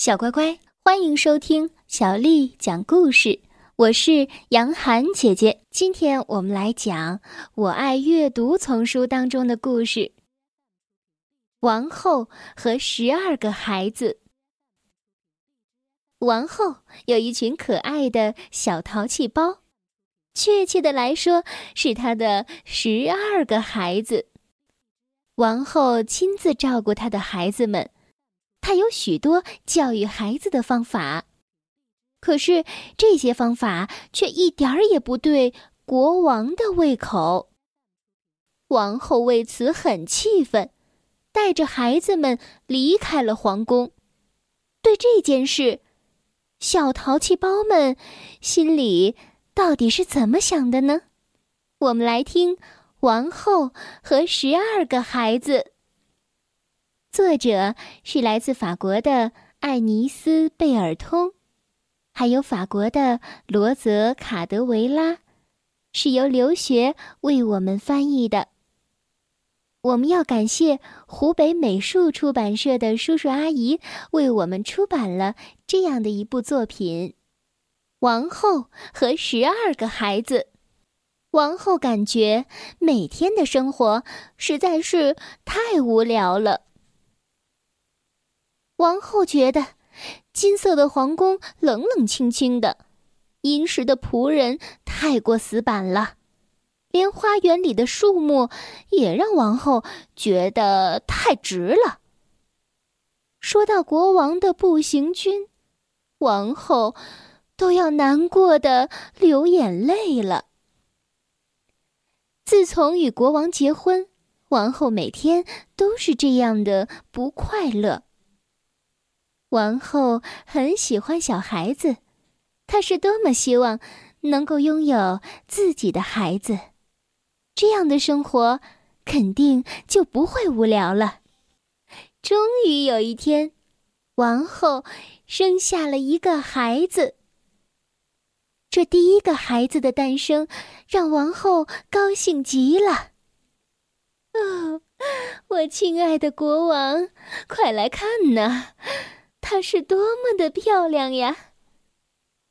小乖乖，欢迎收听小丽讲故事。我是杨涵姐姐。今天我们来讲《我爱阅读》丛书当中的故事《王后和十二个孩子》。王后有一群可爱的小淘气包，确切的来说，是她的十二个孩子。王后亲自照顾她的孩子们。他有许多教育孩子的方法，可是这些方法却一点儿也不对国王的胃口。王后为此很气愤，带着孩子们离开了皇宫。对这件事，小淘气包们心里到底是怎么想的呢？我们来听《王后和十二个孩子》。作者是来自法国的艾尼斯·贝尔通，还有法国的罗泽·卡德维拉，是由留学为我们翻译的。我们要感谢湖北美术出版社的叔叔阿姨为我们出版了这样的一部作品《王后和十二个孩子》。王后感觉每天的生活实在是太无聊了。王后觉得，金色的皇宫冷冷清清的，殷实的仆人太过死板了，连花园里的树木也让王后觉得太直了。说到国王的步行军，王后都要难过的流眼泪了。自从与国王结婚，王后每天都是这样的不快乐。王后很喜欢小孩子，她是多么希望能够拥有自己的孩子，这样的生活肯定就不会无聊了。终于有一天，王后生下了一个孩子。这第一个孩子的诞生让王后高兴极了。哦，我亲爱的国王，快来看呐！她是多么的漂亮呀！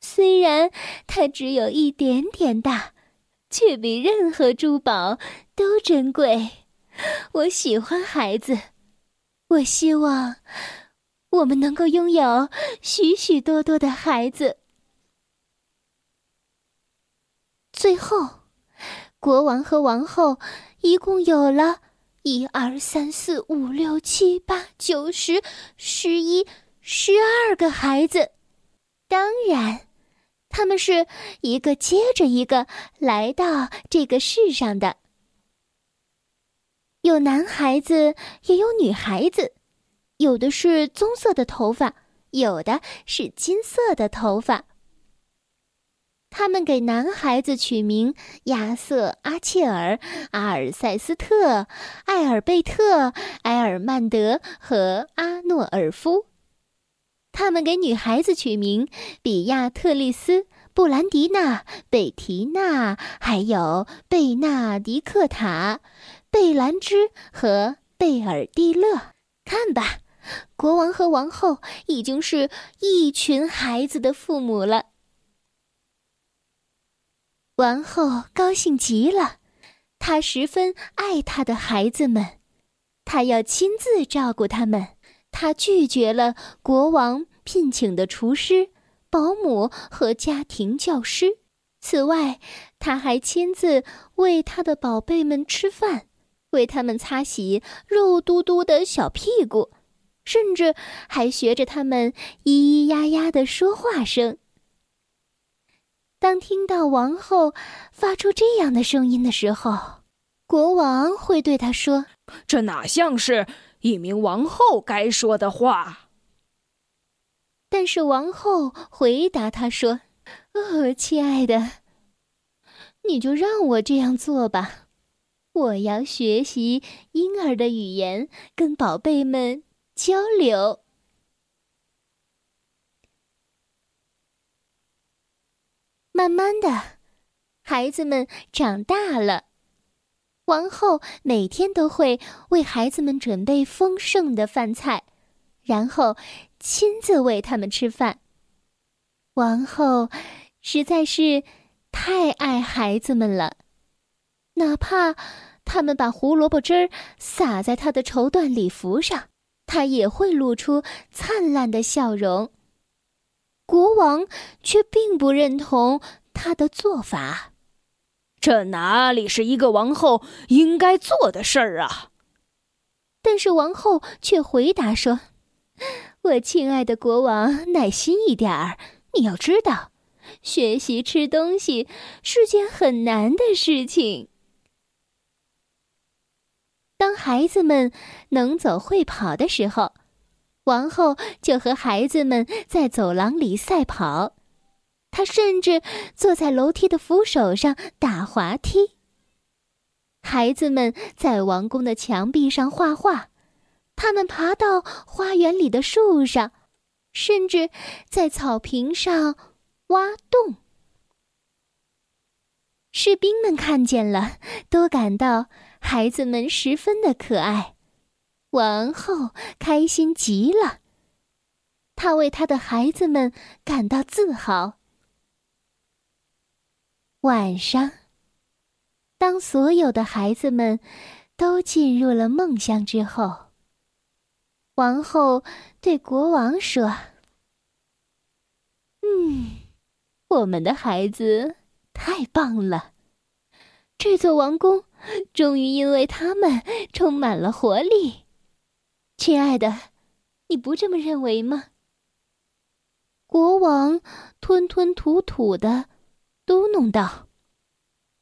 虽然她只有一点点大，却比任何珠宝都珍贵。我喜欢孩子，我希望我们能够拥有许许多多的孩子。最后，国王和王后一共有了一二三四五六七八九十十一。十二个孩子，当然，他们是一个接着一个来到这个世上的。有男孩子，也有女孩子，有的是棕色的头发，有的是金色的头发。他们给男孩子取名亚瑟、阿切尔、阿尔塞斯特、艾尔贝特、埃尔曼德和阿诺尔夫。他们给女孩子取名比亚特丽斯、布兰迪娜、贝提娜，还有贝纳迪克塔、贝兰芝和贝尔蒂勒。看吧，国王和王后已经是一群孩子的父母了。王后高兴极了，她十分爱她的孩子们，她要亲自照顾他们。他拒绝了国王聘请的厨师、保姆和家庭教师。此外，他还亲自为他的宝贝们吃饭，为他们擦洗肉嘟嘟的小屁股，甚至还学着他们咿咿呀呀的说话声。当听到王后发出这样的声音的时候，国王会对他说：“这哪像是……”一名王后该说的话。但是王后回答他说：“哦，亲爱的，你就让我这样做吧。我要学习婴儿的语言，跟宝贝们交流。”慢慢的，孩子们长大了。王后每天都会为孩子们准备丰盛的饭菜，然后亲自喂他们吃饭。王后实在是太爱孩子们了，哪怕他们把胡萝卜汁儿洒在她的绸缎礼服上，她也会露出灿烂的笑容。国王却并不认同他的做法，这哪里是一个王后应该做的事儿啊！但是王后却回答说：“我亲爱的国王，耐心一点儿。你要知道，学习吃东西是件很难的事情。当孩子们能走会跑的时候。”王后就和孩子们在走廊里赛跑，他甚至坐在楼梯的扶手上打滑梯。孩子们在王宫的墙壁上画画，他们爬到花园里的树上，甚至在草坪上挖洞。士兵们看见了，都感到孩子们十分的可爱。王后开心极了，她为她的孩子们感到自豪。晚上，当所有的孩子们都进入了梦乡之后，王后对国王说：“嗯，我们的孩子太棒了，这座王宫终于因为他们充满了活力。”亲爱的，你不这么认为吗？国王吞吞吐吐的嘟哝道：“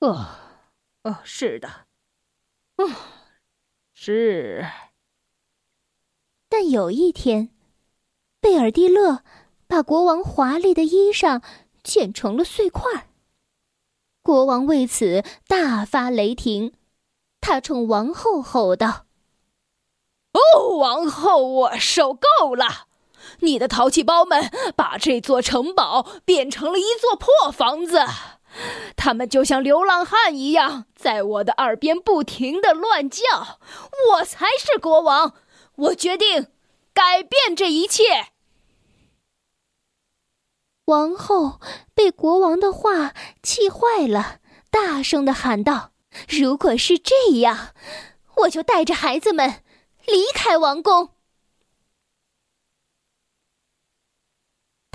哦，哦，是的，哦，是。”但有一天，贝尔蒂勒把国王华丽的衣裳剪成了碎块。国王为此大发雷霆，他冲王后吼道。哦，王后，我受够了！你的淘气包们把这座城堡变成了一座破房子，他们就像流浪汉一样，在我的耳边不停的乱叫。我才是国王，我决定改变这一切。王后被国王的话气坏了，大声的喊道：“如果是这样，我就带着孩子们。”离开王宫，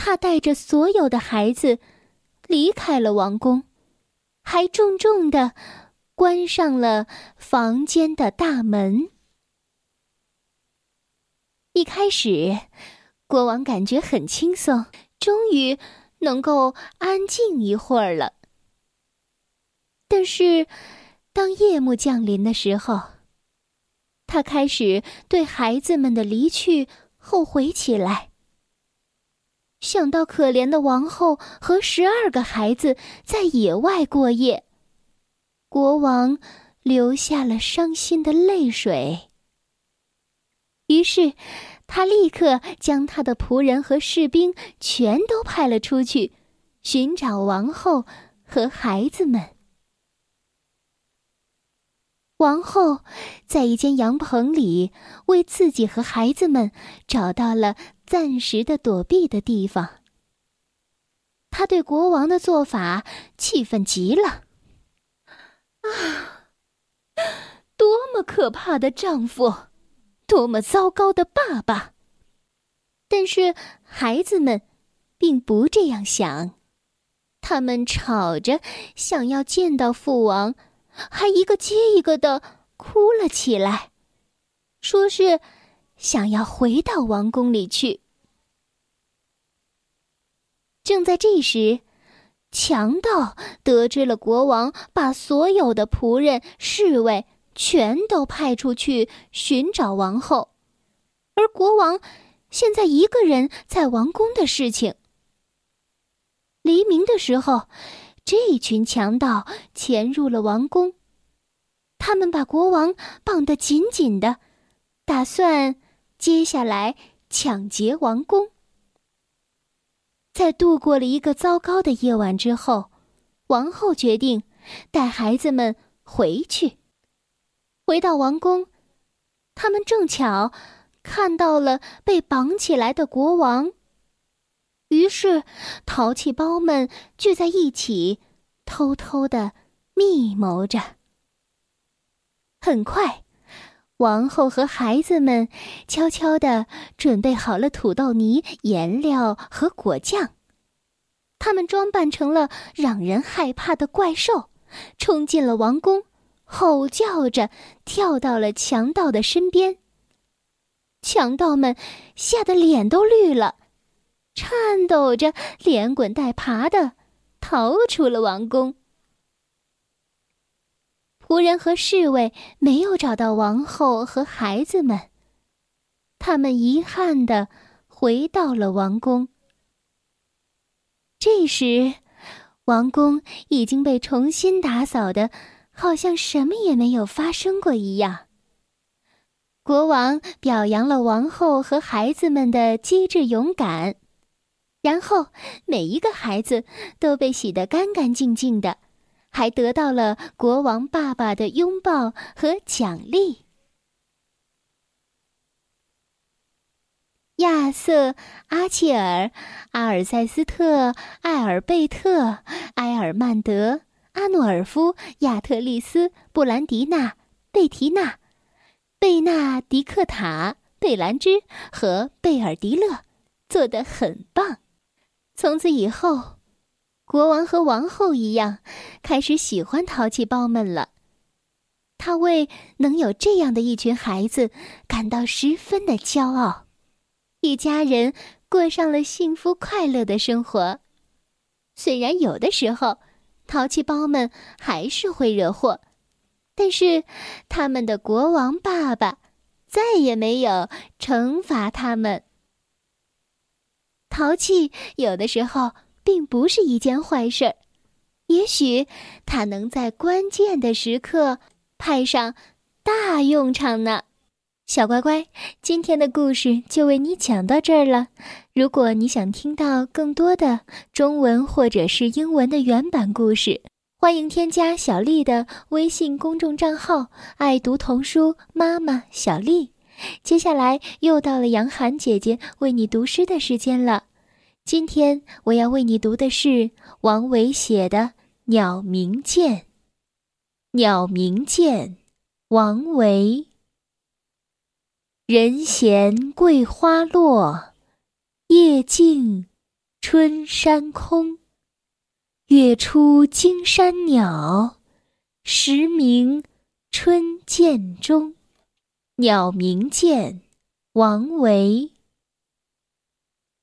他带着所有的孩子离开了王宫，还重重的关上了房间的大门。一开始，国王感觉很轻松，终于能够安静一会儿了。但是，当夜幕降临的时候，他开始对孩子们的离去后悔起来。想到可怜的王后和十二个孩子在野外过夜，国王流下了伤心的泪水。于是，他立刻将他的仆人和士兵全都派了出去，寻找王后和孩子们。王后在一间羊棚里，为自己和孩子们找到了暂时的躲避的地方。她对国王的做法气愤极了。啊，多么可怕的丈夫，多么糟糕的爸爸！但是孩子们并不这样想，他们吵着想要见到父王。还一个接一个的哭了起来，说是想要回到王宫里去。正在这时，强盗得知了国王把所有的仆人、侍卫全都派出去寻找王后，而国王现在一个人在王宫的事情。黎明的时候。这群强盗潜入了王宫，他们把国王绑得紧紧的，打算接下来抢劫王宫。在度过了一个糟糕的夜晚之后，王后决定带孩子们回去。回到王宫，他们正巧看到了被绑起来的国王。于是，淘气包们聚在一起，偷偷的密谋着。很快，王后和孩子们悄悄地准备好了土豆泥、颜料和果酱。他们装扮成了让人害怕的怪兽，冲进了王宫，吼叫着跳到了强盗的身边。强盗们吓得脸都绿了。颤抖着，连滚带爬的逃出了王宫。仆人和侍卫没有找到王后和孩子们，他们遗憾的回到了王宫。这时，王宫已经被重新打扫的，好像什么也没有发生过一样。国王表扬了王后和孩子们的机智勇敢。然后，每一个孩子都被洗得干干净净的，还得到了国王爸爸的拥抱和奖励。亚瑟、阿切尔、阿尔塞斯特、艾尔贝特、埃尔曼德、阿诺尔夫、亚特利斯、布兰迪娜、贝提娜、贝纳迪克塔、贝兰芝和贝尔迪勒做得很棒。从此以后，国王和王后一样，开始喜欢淘气包们了。他为能有这样的一群孩子感到十分的骄傲，一家人过上了幸福快乐的生活。虽然有的时候，淘气包们还是会惹祸，但是他们的国王爸爸再也没有惩罚他们。淘气有的时候并不是一件坏事儿，也许它能在关键的时刻派上大用场呢。小乖乖，今天的故事就为你讲到这儿了。如果你想听到更多的中文或者是英文的原版故事，欢迎添加小丽的微信公众账号“爱读童书妈妈小丽”。接下来又到了杨涵姐姐为你读诗的时间了。今天我要为你读的是王维写的《鸟鸣涧》。《鸟鸣涧》，王维。人闲桂花落，夜静春山空。月出惊山鸟，时鸣春涧中。《鸟鸣涧》，王维。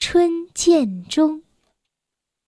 春涧中。